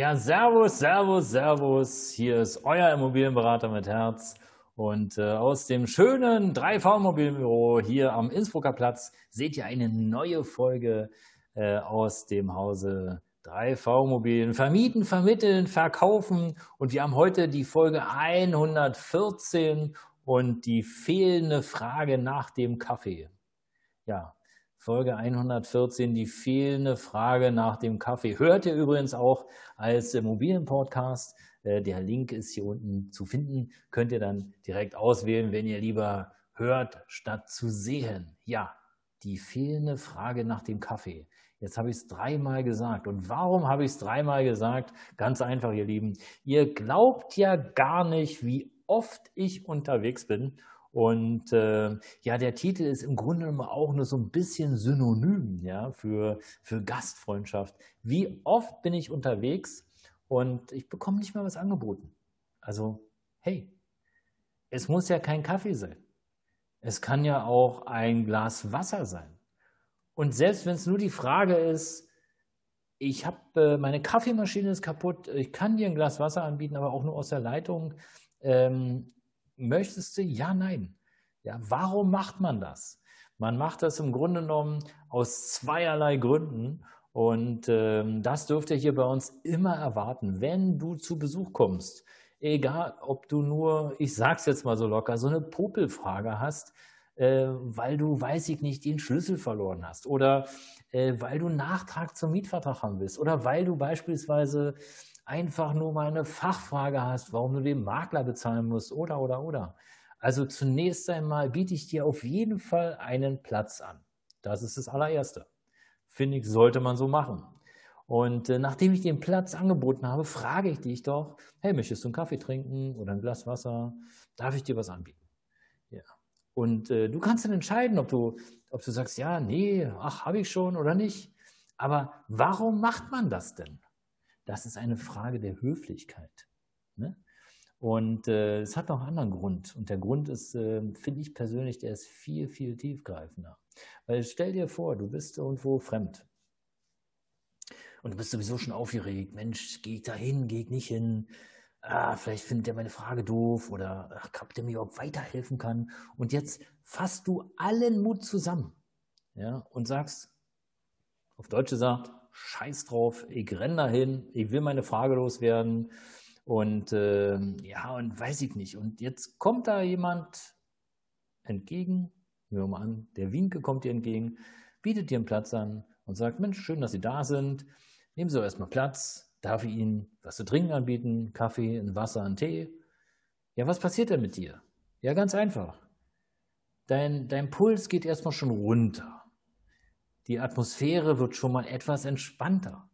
Ja, Servus, Servus, Servus. Hier ist euer Immobilienberater mit Herz. Und äh, aus dem schönen 3V Immobilienbüro hier am Innsbrucker Platz seht ihr eine neue Folge äh, aus dem Hause 3V Immobilien. Vermieten, vermitteln, verkaufen. Und wir haben heute die Folge 114 und die fehlende Frage nach dem Kaffee. Ja, Folge 114, die fehlende Frage nach dem Kaffee. Hört ihr übrigens auch als Immobilienpodcast. Äh, der Link ist hier unten zu finden. Könnt ihr dann direkt auswählen, wenn ihr lieber hört, statt zu sehen. Ja, die fehlende Frage nach dem Kaffee. Jetzt habe ich es dreimal gesagt. Und warum habe ich es dreimal gesagt? Ganz einfach, ihr Lieben. Ihr glaubt ja gar nicht, wie oft ich unterwegs bin und äh, ja, der Titel ist im Grunde genommen auch nur so ein bisschen synonym ja, für, für Gastfreundschaft. Wie oft bin ich unterwegs und ich bekomme nicht mal was angeboten? Also, hey, es muss ja kein Kaffee sein. Es kann ja auch ein Glas Wasser sein. Und selbst wenn es nur die Frage ist, ich habe äh, meine Kaffeemaschine ist kaputt, ich kann dir ein Glas Wasser anbieten, aber auch nur aus der Leitung. Ähm, Möchtest du? Ja, nein. Ja, warum macht man das? Man macht das im Grunde genommen aus zweierlei Gründen. Und ähm, das dürft ihr hier bei uns immer erwarten, wenn du zu Besuch kommst. Egal, ob du nur, ich sag's jetzt mal so locker, so eine Popelfrage hast, äh, weil du, weiß ich nicht, den Schlüssel verloren hast oder äh, weil du Nachtrag zum Mietvertrag haben willst oder weil du beispielsweise einfach nur mal eine Fachfrage hast, warum du den Makler bezahlen musst oder, oder, oder. Also zunächst einmal biete ich dir auf jeden Fall einen Platz an. Das ist das allererste. Finde ich, sollte man so machen. Und äh, nachdem ich den Platz angeboten habe, frage ich dich doch, hey, möchtest du einen Kaffee trinken oder ein Glas Wasser? Darf ich dir was anbieten? Ja. Und äh, du kannst dann entscheiden, ob du, ob du sagst, ja, nee, ach, habe ich schon oder nicht. Aber warum macht man das denn? Das ist eine Frage der Höflichkeit. Ne? Und äh, es hat noch einen anderen Grund. Und der Grund ist, äh, finde ich persönlich, der ist viel, viel tiefgreifender. Weil stell dir vor, du bist irgendwo fremd. Und du bist sowieso schon aufgeregt. Mensch, gehe ich da hin, gehe ich nicht hin? Ah, vielleicht findet er meine Frage doof oder ach, ob der mir überhaupt weiterhelfen kann. Und jetzt fasst du allen Mut zusammen ja, und sagst, auf Deutsch gesagt, scheiß drauf, ich renne dahin, ich will meine Frage loswerden und äh, ja, und weiß ich nicht. Und jetzt kommt da jemand entgegen, nehmen wir mal an, der Winke kommt dir entgegen, bietet dir einen Platz an und sagt, Mensch, schön, dass Sie da sind, nehmen Sie doch erstmal Platz, darf ich Ihnen was zu trinken anbieten, Kaffee, ein Wasser, einen Tee? Ja, was passiert denn mit dir? Ja, ganz einfach. Dein, dein Puls geht erstmal schon runter. Die Atmosphäre wird schon mal etwas entspannter.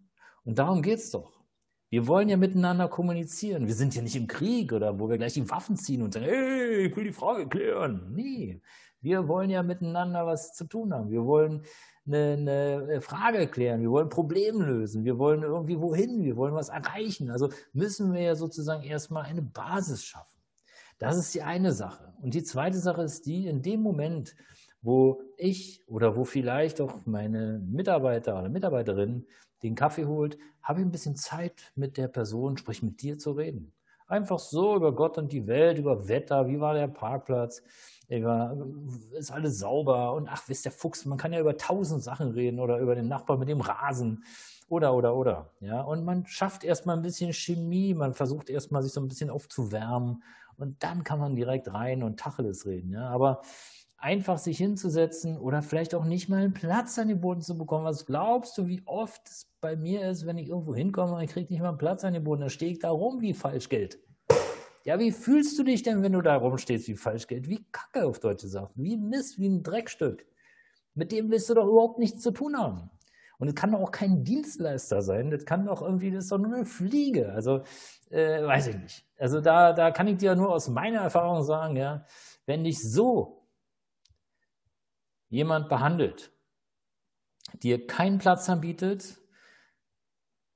Und darum geht es doch. Wir wollen ja miteinander kommunizieren. Wir sind ja nicht im Krieg oder wo wir gleich die Waffen ziehen und sagen, hey, ich will die Frage klären. Nee, wir wollen ja miteinander was zu tun haben. Wir wollen eine, eine Frage klären. Wir wollen Probleme lösen. Wir wollen irgendwie wohin. Wir wollen was erreichen. Also müssen wir ja sozusagen erstmal eine Basis schaffen. Das ist die eine Sache. Und die zweite Sache ist die, in dem Moment, wo ich oder wo vielleicht auch meine Mitarbeiter oder Mitarbeiterin den Kaffee holt, habe ich ein bisschen Zeit mit der Person, sprich mit dir zu reden. Einfach so über Gott und die Welt, über Wetter, wie war der Parkplatz, ist alles sauber und ach, wisst der Fuchs, man kann ja über tausend Sachen reden oder über den Nachbarn mit dem Rasen oder, oder, oder. Ja, und man schafft erstmal ein bisschen Chemie, man versucht erstmal sich so ein bisschen aufzuwärmen und dann kann man direkt rein und Tacheles reden. Ja, aber einfach sich hinzusetzen oder vielleicht auch nicht mal einen Platz an den Boden zu bekommen. Was glaubst du, wie oft es bei mir ist, wenn ich irgendwo hinkomme und ich kriege nicht mal einen Platz an den Boden, dann stehe ich da rum wie Falschgeld. Ja, wie fühlst du dich denn, wenn du da rumstehst wie Falschgeld? Wie Kacke auf Deutsche sagt. Wie Mist, wie ein Dreckstück. Mit dem willst du doch überhaupt nichts zu tun haben. Und es kann doch auch kein Dienstleister sein. Das kann doch irgendwie, das ist doch nur eine Fliege. Also, äh, weiß ich nicht. Also da, da kann ich dir nur aus meiner Erfahrung sagen, ja, wenn dich so jemand behandelt, dir keinen Platz anbietet,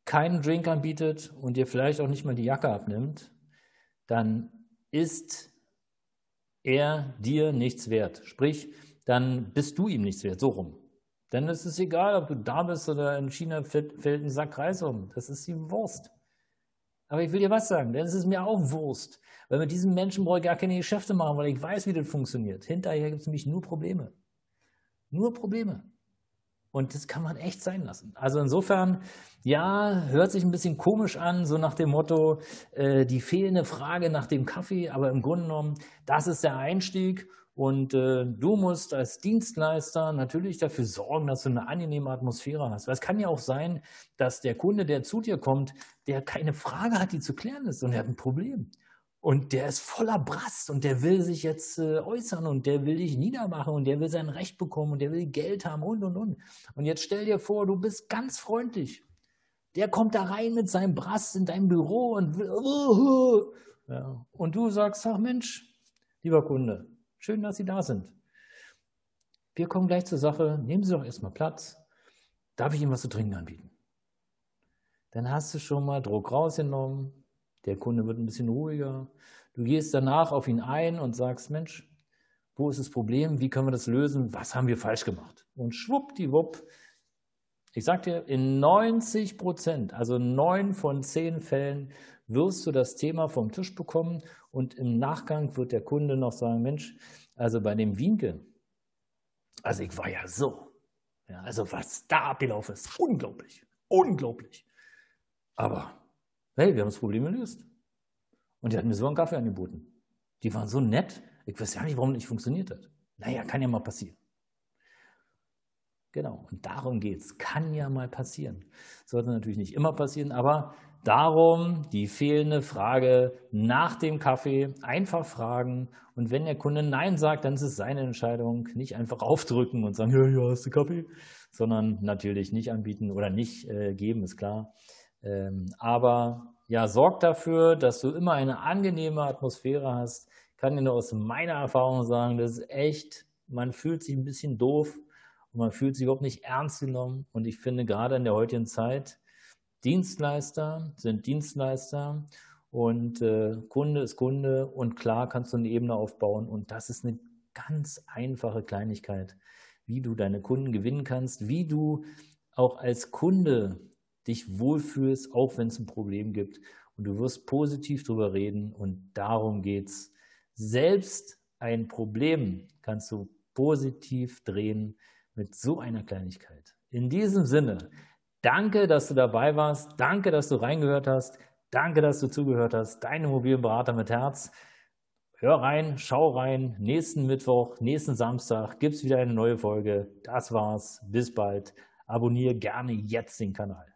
keinen Drink anbietet und dir vielleicht auch nicht mal die Jacke abnimmt, dann ist er dir nichts wert. Sprich, dann bist du ihm nichts wert, so rum. Denn es ist egal, ob du da bist oder in China fällt, ein Sack Reis um. Das ist ihm Wurst. Aber ich will dir was sagen, denn es ist mir auch Wurst. Weil mit diesem Menschen brauche ich gar keine Geschäfte machen, weil ich weiß, wie das funktioniert. Hinterher gibt es nämlich nur Probleme. Nur Probleme. Und das kann man echt sein lassen. Also insofern, ja, hört sich ein bisschen komisch an, so nach dem Motto, äh, die fehlende Frage nach dem Kaffee, aber im Grunde genommen, das ist der Einstieg und äh, du musst als Dienstleister natürlich dafür sorgen, dass du eine angenehme Atmosphäre hast. Weil es kann ja auch sein, dass der Kunde, der zu dir kommt, der keine Frage hat, die zu klären ist und er hat ein Problem. Und der ist voller Brast und der will sich jetzt äh, äußern und der will dich niedermachen und der will sein Recht bekommen und der will Geld haben und und und. Und jetzt stell dir vor, du bist ganz freundlich. Der kommt da rein mit seinem Brast in dein Büro und will, ja. und du sagst, ach Mensch, lieber Kunde, Schön, dass Sie da sind. Wir kommen gleich zur Sache. Nehmen Sie doch erstmal Platz. Darf ich Ihnen was zu trinken anbieten? Dann hast du schon mal Druck rausgenommen. Der Kunde wird ein bisschen ruhiger. Du gehst danach auf ihn ein und sagst, Mensch, wo ist das Problem? Wie können wir das lösen? Was haben wir falsch gemacht? Und schwuppdiwupp, ich sag dir, in 90 Prozent, also neun von zehn Fällen, wirst du das Thema vom Tisch bekommen und im Nachgang wird der Kunde noch sagen, Mensch, also bei dem Wienke, also ich war ja so. Ja, also was da abgelaufen ist, unglaublich, unglaublich. Aber hey, wir haben das Problem gelöst. Und die hatten mir so einen Kaffee angeboten. Die waren so nett, ich weiß ja nicht, warum nicht funktioniert hat. Naja, kann ja mal passieren. Genau, und darum geht es. Kann ja mal passieren. Sollte natürlich nicht immer passieren, aber darum die fehlende Frage nach dem Kaffee einfach fragen. Und wenn der Kunde Nein sagt, dann ist es seine Entscheidung. Nicht einfach aufdrücken und sagen, ja, ja, hast du Kaffee? Sondern natürlich nicht anbieten oder nicht äh, geben, ist klar. Ähm, aber ja, sorg dafür, dass du immer eine angenehme Atmosphäre hast. Ich kann dir nur aus meiner Erfahrung sagen, das ist echt, man fühlt sich ein bisschen doof und man fühlt sich überhaupt nicht ernst genommen. Und ich finde gerade in der heutigen Zeit, Dienstleister sind Dienstleister und äh, Kunde ist Kunde und klar kannst du eine Ebene aufbauen und das ist eine ganz einfache Kleinigkeit, wie du deine Kunden gewinnen kannst, wie du auch als Kunde dich wohlfühlst, auch wenn es ein Problem gibt und du wirst positiv darüber reden und darum geht es. Selbst ein Problem kannst du positiv drehen mit so einer Kleinigkeit. In diesem Sinne, Danke, dass du dabei warst. Danke, dass du reingehört hast. Danke, dass du zugehört hast. Dein Immobilienberater mit Herz. Hör rein, schau rein. Nächsten Mittwoch, nächsten Samstag gibt es wieder eine neue Folge. Das war's. Bis bald. Abonniere gerne jetzt den Kanal.